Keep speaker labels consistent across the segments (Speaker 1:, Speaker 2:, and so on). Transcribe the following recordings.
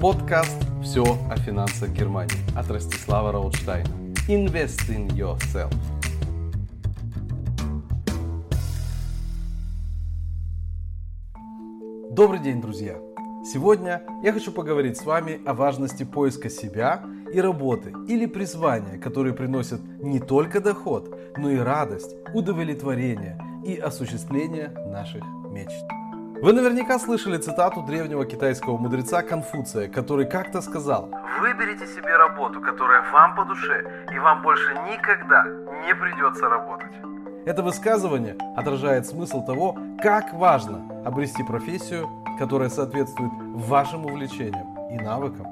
Speaker 1: Подкаст «Все о финансах Германии» от Ростислава Раутштайна. Invest in yourself. Добрый день, друзья! Сегодня я хочу поговорить с вами о важности поиска себя и работы или призвания, которые приносят не только доход, но и радость, удовлетворение и осуществление наших мечт. Вы наверняка слышали цитату древнего китайского мудреца Конфуция, который как-то сказал
Speaker 2: Выберите себе работу, которая вам по душе, и вам больше никогда не придется работать.
Speaker 1: Это высказывание отражает смысл того, как важно обрести профессию, которая соответствует вашим увлечениям и навыкам.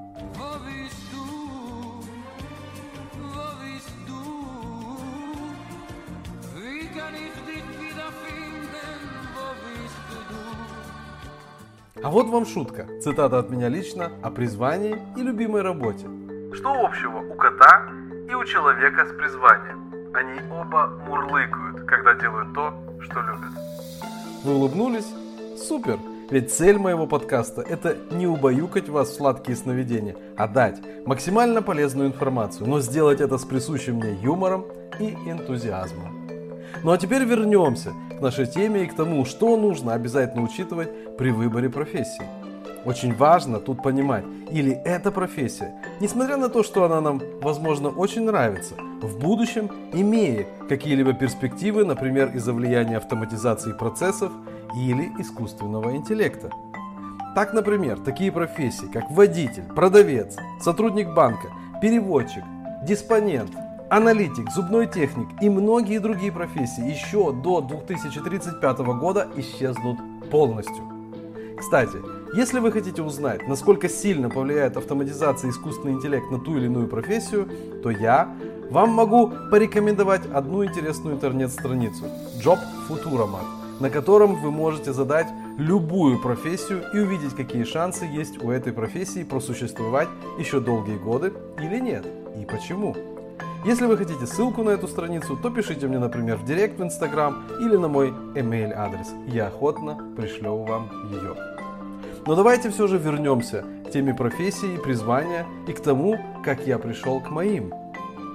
Speaker 1: А вот вам шутка. Цитата от меня лично о призвании и любимой работе.
Speaker 2: Что общего у кота и у человека с призванием? Они оба мурлыкают, когда делают то, что любят.
Speaker 1: Вы улыбнулись? Супер! Ведь цель моего подкаста – это не убаюкать вас в сладкие сновидения, а дать максимально полезную информацию, но сделать это с присущим мне юмором и энтузиазмом. Ну а теперь вернемся к нашей теме и к тому, что нужно обязательно учитывать при выборе профессии. Очень важно тут понимать, или эта профессия, несмотря на то, что она нам, возможно, очень нравится, в будущем имеет какие-либо перспективы, например, из-за влияния автоматизации процессов или искусственного интеллекта. Так, например, такие профессии, как водитель, продавец, сотрудник банка, переводчик, диспонент, аналитик, зубной техник и многие другие профессии еще до 2035 года исчезнут полностью. Кстати, если вы хотите узнать, насколько сильно повлияет автоматизация и искусственный интеллект на ту или иную профессию, то я вам могу порекомендовать одну интересную интернет-страницу Job Futuromat, на котором вы можете задать любую профессию и увидеть, какие шансы есть у этой профессии просуществовать еще долгие годы или нет, и почему. Если вы хотите ссылку на эту страницу, то пишите мне, например, в директ в Инстаграм или на мой email адрес. Я охотно пришлю вам ее. Но давайте все же вернемся к теме профессии и призвания и к тому, как я пришел к моим.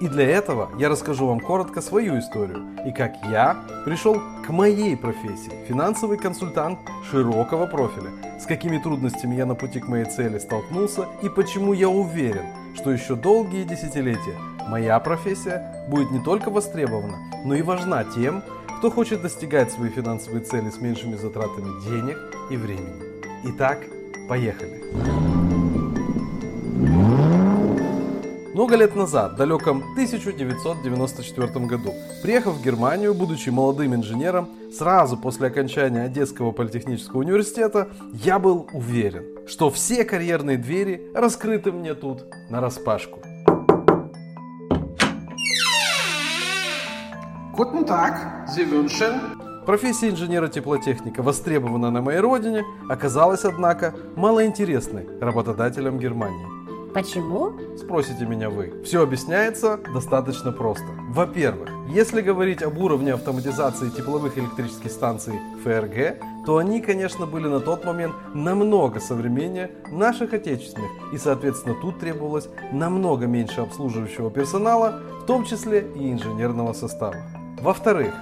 Speaker 1: И для этого я расскажу вам коротко свою историю и как я пришел к моей профессии – финансовый консультант широкого профиля, с какими трудностями я на пути к моей цели столкнулся и почему я уверен, что еще долгие десятилетия моя профессия будет не только востребована, но и важна тем, кто хочет достигать свои финансовые цели с меньшими затратами денег и времени. Итак, поехали! Много лет назад, в далеком 1994 году, приехав в Германию, будучи молодым инженером, сразу после окончания Одесского политехнического университета, я был уверен, что все карьерные двери раскрыты мне тут на распашку.
Speaker 3: Guten Tag, Sie wünschen?
Speaker 1: Профессия инженера-теплотехника, востребованная на моей родине, оказалась, однако, малоинтересной работодателям Германии.
Speaker 4: Почему?
Speaker 1: Спросите меня вы. Все объясняется достаточно просто. Во-первых, если говорить об уровне автоматизации тепловых электрических станций ФРГ, то они, конечно, были на тот момент намного современнее наших отечественных, и, соответственно, тут требовалось намного меньше обслуживающего персонала, в том числе и инженерного состава. Во-вторых,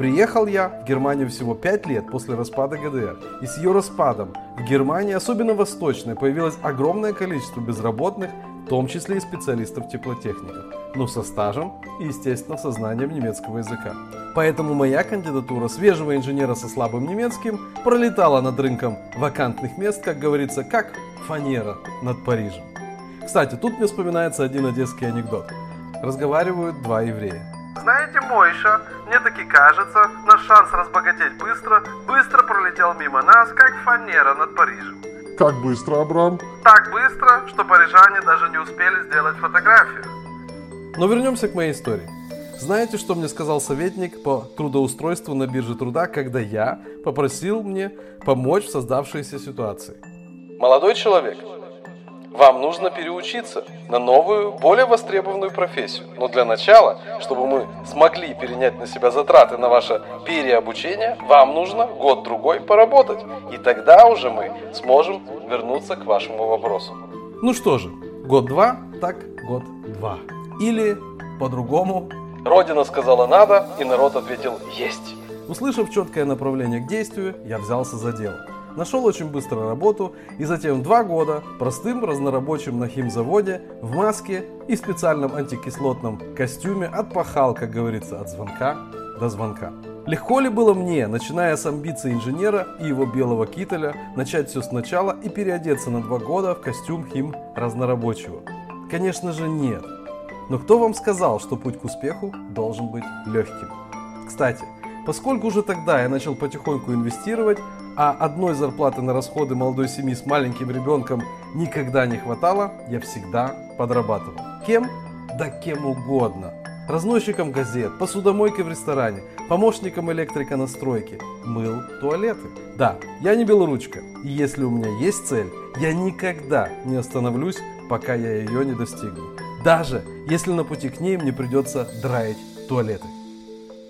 Speaker 1: Приехал я в Германию всего 5 лет после распада ГДР. И с ее распадом в Германии, особенно восточной, появилось огромное количество безработных, в том числе и специалистов-теплотехников, но со стажем и, естественно, со знанием немецкого языка. Поэтому моя кандидатура свежего инженера со слабым немецким пролетала над рынком вакантных мест, как говорится, как фанера над Парижем. Кстати, тут мне вспоминается один одесский анекдот. Разговаривают два еврея.
Speaker 2: Знаете, Мойша, мне таки кажется, наш шанс разбогатеть быстро, быстро пролетел мимо нас, как фанера над Парижем.
Speaker 5: Как быстро, Абрам?
Speaker 2: Так быстро, что парижане даже не успели сделать фотографию.
Speaker 1: Но вернемся к моей истории. Знаете, что мне сказал советник по трудоустройству на бирже труда, когда я попросил мне помочь в создавшейся ситуации? Молодой человек, Вам нужно переучиться на новую, более востребованную профессию. Но для начала, чтобы мы смогли перенять на себя затраты на ваше переобучение, вам нужно год-другой поработать. И тогда уже мы сможем вернуться к вашему вопросу. Ну что же, год-два, так год-два. Или по-другому. Родина сказала надо, и народ ответил есть. Услышав четкое направление к действию, я взялся за дело. Нашел очень быстро работу и затем два года простым разнорабочим на химзаводе в маске и специальном антикислотном костюме отпахал, как говорится, от звонка до звонка. Легко ли было мне, начиная с амбиций инженера и его белого кителя, начать все сначала и переодеться на два года в костюм хим разнорабочего? Конечно же нет. Но кто вам сказал, что путь к успеху должен быть легким? Кстати, поскольку уже тогда я начал потихоньку инвестировать, а одной зарплаты на расходы молодой семьи с маленьким ребенком никогда не хватало, я всегда подрабатывал. Кем? Да кем угодно. Разносчиком газет, посудомойкой в ресторане, помощником электрика на стройке, мыл туалеты. Да, я не белоручка, и если у меня есть цель, я никогда не остановлюсь, пока я ее не достигну. Даже если на пути к ней мне придется драить туалеты.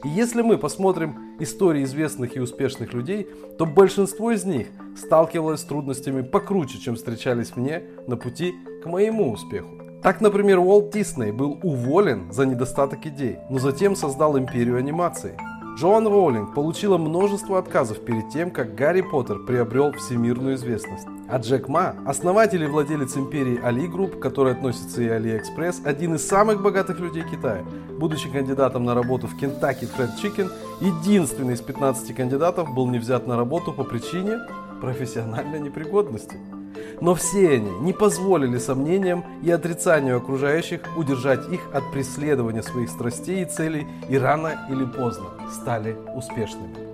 Speaker 1: И если мы посмотрим истории известных и успешных людей, то большинство из них сталкивалось с трудностями покруче, чем встречались мне на пути к моему успеху. Так, например, Уолт Дисней был уволен за недостаток идей, но затем создал империю анимации – Джоан Роулинг получила множество отказов перед тем, как Гарри Поттер приобрел всемирную известность. А Джек Ма, основатель и владелец империи Али Групп, которой относится и Алиэкспресс, один из самых богатых людей Китая. Будучи кандидатом на работу в Kentucky Fried Chicken, единственный из 15 кандидатов был не взят на работу по причине профессиональной непригодности. Но все они не позволили сомнениям и отрицанию окружающих удержать их от преследования своих страстей и целей и рано или поздно стали успешными.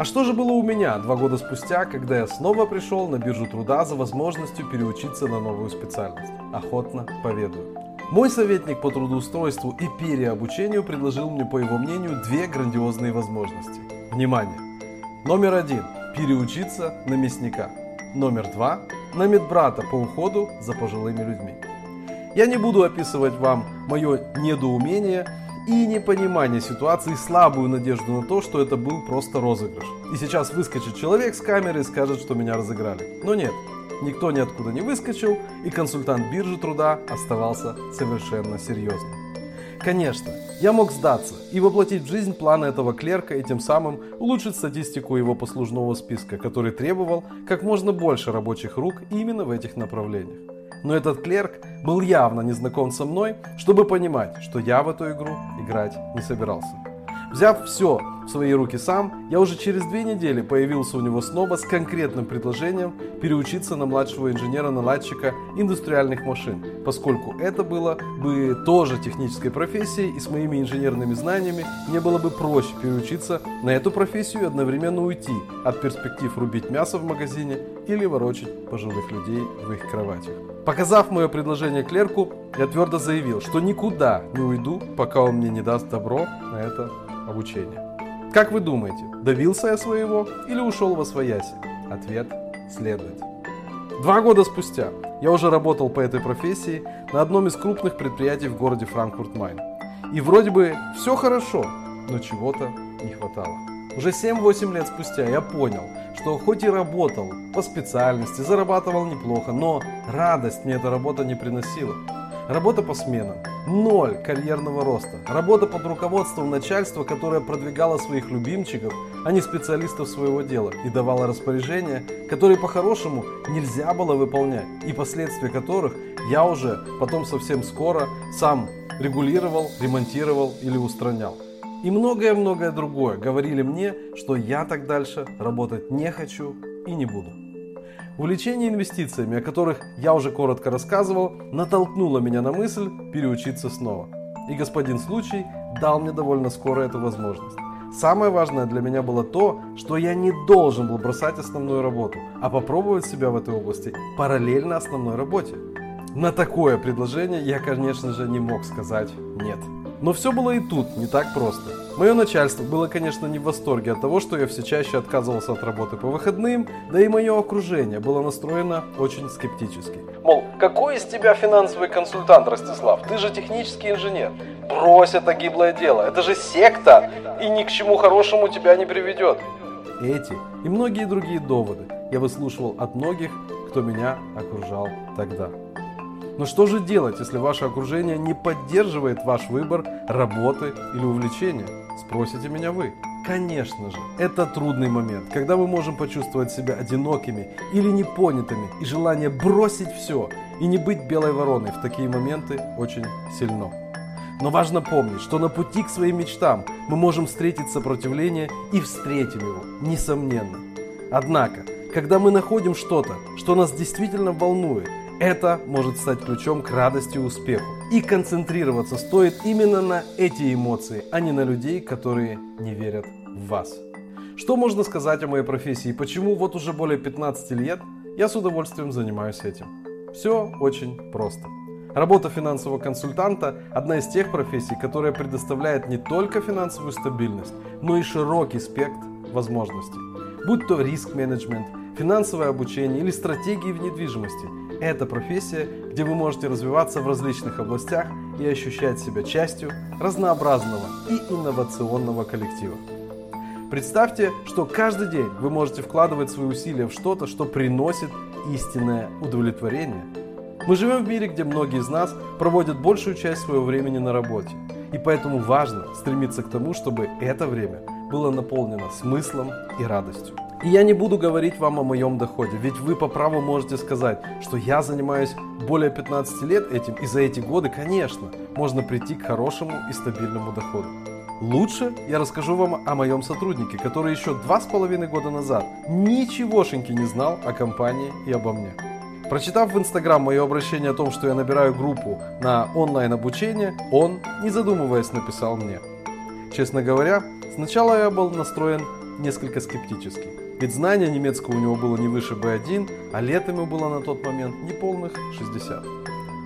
Speaker 1: А что же было у меня два года спустя, когда я снова пришел на биржу труда за возможностью переучиться на новую специальность? Охотно поведаю. Мой советник по трудоустройству и переобучению предложил мне, по его мнению, две грандиозные возможности. Внимание! Номер один – переучиться на мясника. Номер два на медбрата по уходу за пожилыми людьми. Я не буду описывать вам мое недоумение и непонимание ситуации, слабую надежду на то, что это был просто розыгрыш. И сейчас выскочит человек с камеры и скажет, что меня разыграли. Но нет, никто ниоткуда не выскочил, и консультант биржи труда оставался совершенно серьезным. Конечно, я мог сдаться и воплотить в жизнь планы этого клерка и тем самым улучшить статистику его послужного списка, который требовал как можно больше рабочих рук именно в этих направлениях. Но этот клерк был явно не знаком со мной, чтобы понимать, что я в эту игру играть не собирался. Взяв все свои руки сам, я уже через две недели появился у него снова с конкретным предложением переучиться на младшего инженера-наладчика индустриальных машин, поскольку это было бы тоже технической профессией и с моими инженерными знаниями мне было бы проще переучиться на эту профессию и одновременно уйти от перспектив рубить мясо в магазине или ворочать пожилых людей в их кроватях. Показав мое предложение клерку, я твердо заявил, что никуда не уйду, пока он мне не даст добро на это обучения. Как вы думаете, добился я своего или ушел во свояси? Ответ следует. Два года спустя я уже работал по этой профессии на одном из крупных предприятий в городе Франкфурт-Майн. И вроде бы все хорошо, но чего-то не хватало. Уже 7-8 лет спустя я понял, что хоть и работал по специальности, зарабатывал неплохо, но радость мне эта работа не приносила. Работа по сменам. Ноль карьерного роста. Работа под руководством начальства, которое продвигало своих любимчиков, а не специалистов своего дела, и давало распоряжения, которые по-хорошему нельзя было выполнять, и последствия которых я уже потом совсем скоро сам регулировал, ремонтировал или устранял. И многое-многое другое говорили мне, что я так дальше работать не хочу и не буду. Увлечение инвестициями, о которых я уже коротко рассказывал, натолкнуло меня на мысль переучиться снова. И господин случай дал мне довольно скоро эту возможность. Самое важное для меня было то, что я не должен был бросать основную работу, а попробовать себя в этой области параллельно основной работе. На такое предложение я, конечно же, не мог сказать «нет». Но все было и тут не так просто. Мое начальство было, конечно, не в восторге от того, что я все чаще отказывался от работы по выходным, да и мое окружение было настроено очень скептически. Мол, какой из тебя финансовый консультант, Ростислав? Ты же технический инженер. Брось это гиблое дело, это же секта, и ни к чему хорошему тебя не приведет. Эти и многие другие доводы я выслушивал от многих, кто меня окружал тогда. Но что же делать, если ваше окружение не поддерживает ваш выбор работы или увлечения? Спросите меня вы. Конечно же, это трудный момент, когда мы можем почувствовать себя одинокими или непонятыми, и желание бросить все и не быть белой вороной в такие моменты очень сильно. Но важно помнить, что на пути к своим мечтам мы можем встретить сопротивление и встретим его, несомненно. Однако, когда мы находим что-то, что нас действительно волнует, это может стать ключом к радости и успеху. И концентрироваться стоит именно на эти эмоции, а не на людей, которые не верят в вас. Что можно сказать о моей профессии и почему вот уже более 15 лет я с удовольствием занимаюсь этим? Все очень просто. Работа финансового консультанта – одна из тех профессий, которая предоставляет не только финансовую стабильность, но и широкий спектр возможностей. Будь то риск-менеджмент, финансовое обучение или стратегии в недвижимости – это профессия, где вы можете развиваться в различных областях и ощущать себя частью разнообразного и инновационного коллектива. Представьте, что каждый день вы можете вкладывать свои усилия в что-то, что приносит истинное удовлетворение. Мы живем в мире, где многие из нас проводят большую часть своего времени на работе. И поэтому важно стремиться к тому, чтобы это время было наполнено смыслом и радостью. И я не буду говорить вам о моем доходе, ведь вы по праву можете сказать, что я занимаюсь более 15 лет этим, и за эти годы, конечно, можно прийти к хорошему и стабильному доходу. Лучше я расскажу вам о моем сотруднике, который еще два с половиной года назад ничегошеньки не знал о компании и обо мне. Прочитав в Инстаграм мое обращение о том, что я набираю группу на онлайн обучение, он, не задумываясь, написал мне. Честно говоря, сначала я был настроен несколько скептически. Ведь знания немецкого у него было не выше B1, а лет ему было на тот момент неполных 60.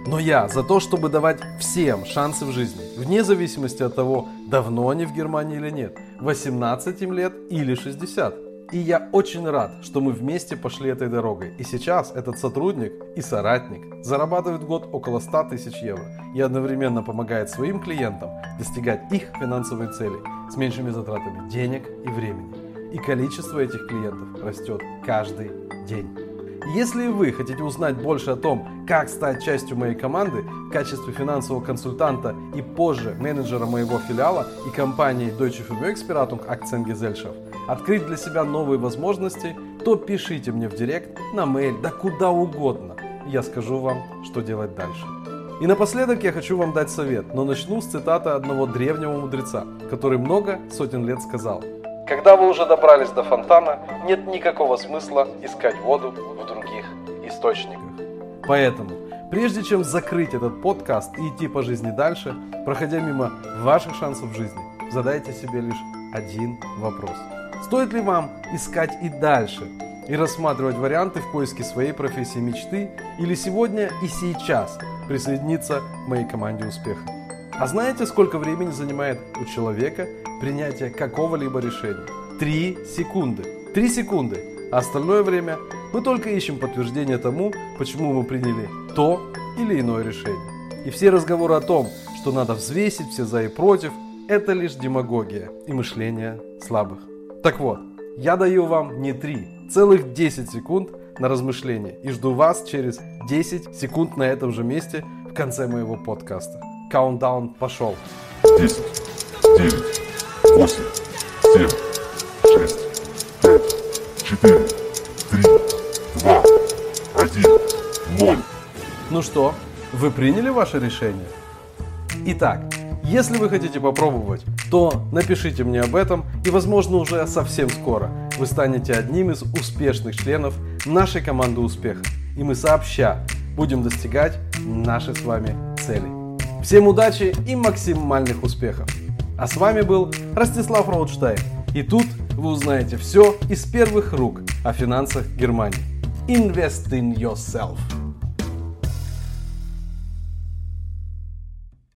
Speaker 1: Но я за то, чтобы давать всем шансы в жизни, вне зависимости от того, давно они в Германии или нет, 18 им лет или 60. И я очень рад, что мы вместе пошли этой дорогой. И сейчас этот сотрудник и соратник зарабатывает в год около 100 тысяч евро и одновременно помогает своим клиентам достигать их финансовые цели с меньшими затратами денег и времени. И количество этих клиентов растет каждый день. Если вы хотите узнать больше о том, как стать частью моей команды в качестве финансового консультанта и позже менеджера моего филиала и компании Deutsche Vermögensberatung Aktiengesellschaft, открыть для себя новые возможности, то пишите мне в директ, на mail, да куда угодно. Я скажу вам, что делать дальше. И напоследок я хочу вам дать совет, но начну с цитаты одного древнего мудреца, который много сотен лет сказал. Когда вы уже добрались до фонтана, нет никакого смысла искать воду в других источниках. Поэтому, прежде чем закрыть этот подкаст и идти по жизни дальше, проходя мимо ваших шансов в жизни, задайте себе лишь один вопрос. Стоит ли вам искать и дальше и рассматривать варианты в поиске своей профессии мечты или сегодня и сейчас присоединиться к моей команде успеха? А знаете, сколько времени занимает у человека принятие какого-либо решения? Три секунды. Три секунды. А остальное время мы только ищем подтверждение тому, почему мы приняли то или иное решение. И все разговоры о том, что надо взвесить все за и против, это лишь демагогия и мышление слабых. Так вот, я даю вам не 3, целых 10 секунд на размышление и жду вас через 10 секунд на этом же месте в конце моего подкаста. Каунтдаун пошел. 10, 9, 8, 7, 6, 5, 4, 3, 2, 1, 0. Ну что, вы приняли ваше решение? Итак, если вы хотите попробовать, то напишите мне об этом и, возможно, уже совсем скоро вы станете одним из успешных членов нашей команды успеха. И мы сообща будем достигать нашей с вами цели. Всем удачи и максимальных успехов! А с вами был Ростислав Роудштайн. И тут вы узнаете все из первых рук о финансах Германии. Invest in yourself.